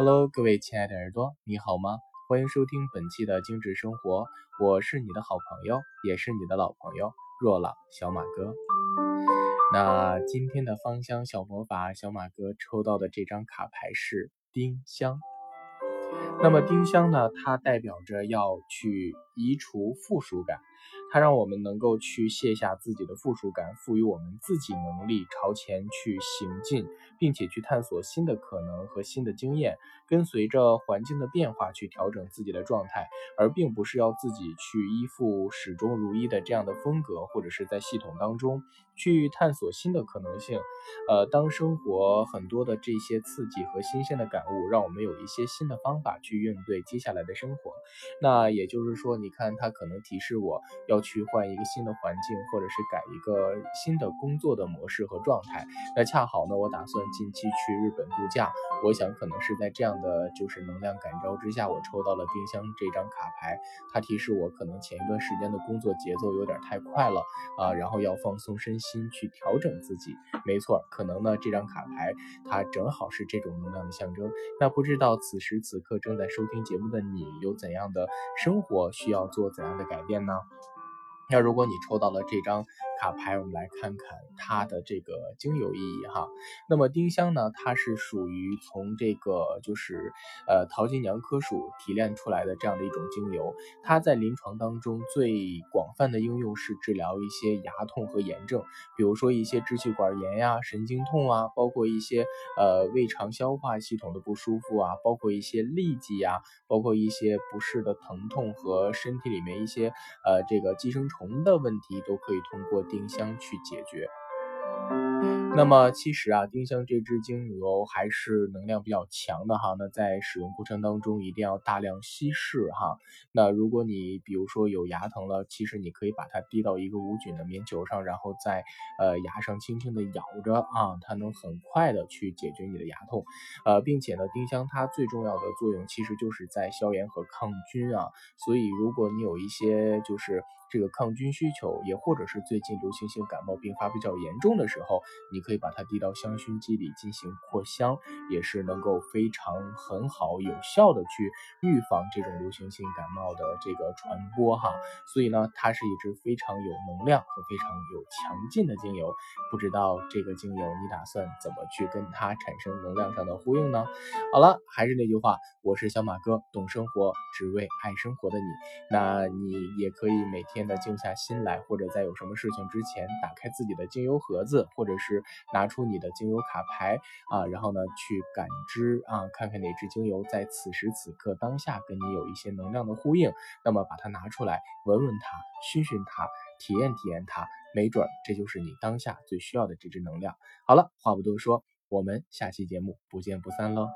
Hello，各位亲爱的耳朵，你好吗？欢迎收听本期的精致生活，我是你的好朋友，也是你的老朋友若朗小马哥。那今天的芳香小魔法，小马哥抽到的这张卡牌是丁香。那么丁香呢，它代表着要去移除负数感。它让我们能够去卸下自己的附属感，赋予我们自己能力，朝前去行进，并且去探索新的可能和新的经验，跟随着环境的变化去调整自己的状态，而并不是要自己去依附始终如一的这样的风格，或者是在系统当中去探索新的可能性。呃，当生活很多的这些刺激和新鲜的感悟，让我们有一些新的方法去应对接下来的生活。那也就是说，你看它可能提示我要。去换一个新的环境，或者是改一个新的工作的模式和状态。那恰好呢，我打算近期去日本度假。我想可能是在这样的就是能量感召之下，我抽到了丁香这张卡牌。它提示我，可能前一段时间的工作节奏有点太快了啊，然后要放松身心，去调整自己。没错，可能呢这张卡牌它正好是这种能量的象征。那不知道此时此刻正在收听节目的你，有怎样的生活需要做怎样的改变呢？那如果你抽到了这张。卡牌，我们来看看它的这个精油意义哈。那么丁香呢，它是属于从这个就是呃桃金娘科属提炼出来的这样的一种精油。它在临床当中最广泛的应用是治疗一些牙痛和炎症，比如说一些支气管炎呀、神经痛啊，包括一些呃胃肠消化系统的不舒服啊，包括一些痢疾呀，包括一些不适的疼痛和身体里面一些呃这个寄生虫的问题，都可以通过。丁香去解决。那么其实啊，丁香这支精油还是能量比较强的哈。那在使用过程当中一定要大量稀释哈。那如果你比如说有牙疼了，其实你可以把它滴到一个无菌的棉球上，然后在呃牙上轻轻的咬着啊，它能很快的去解决你的牙痛。呃，并且呢，丁香它最重要的作用其实就是在消炎和抗菌啊。所以如果你有一些就是这个抗菌需求，也或者是最近流行性感冒并发比较严重的时候，你可以把它滴到香薰机里进行扩香，也是能够非常很好有效的去预防这种流行性感冒的这个传播哈。所以呢，它是一支非常有能量和非常有强劲的精油。不知道这个精油你打算怎么去跟它产生能量上的呼应呢？好了，还是那句话，我是小马哥，懂生活，只为爱生活的你。那你也可以每天。的静下心来，或者在有什么事情之前，打开自己的精油盒子，或者是拿出你的精油卡牌啊，然后呢去感知啊，看看哪支精油在此时此刻当下跟你有一些能量的呼应，那么把它拿出来，闻闻它，熏熏它，体验体验它，没准这就是你当下最需要的这支能量。好了，话不多说，我们下期节目不见不散喽。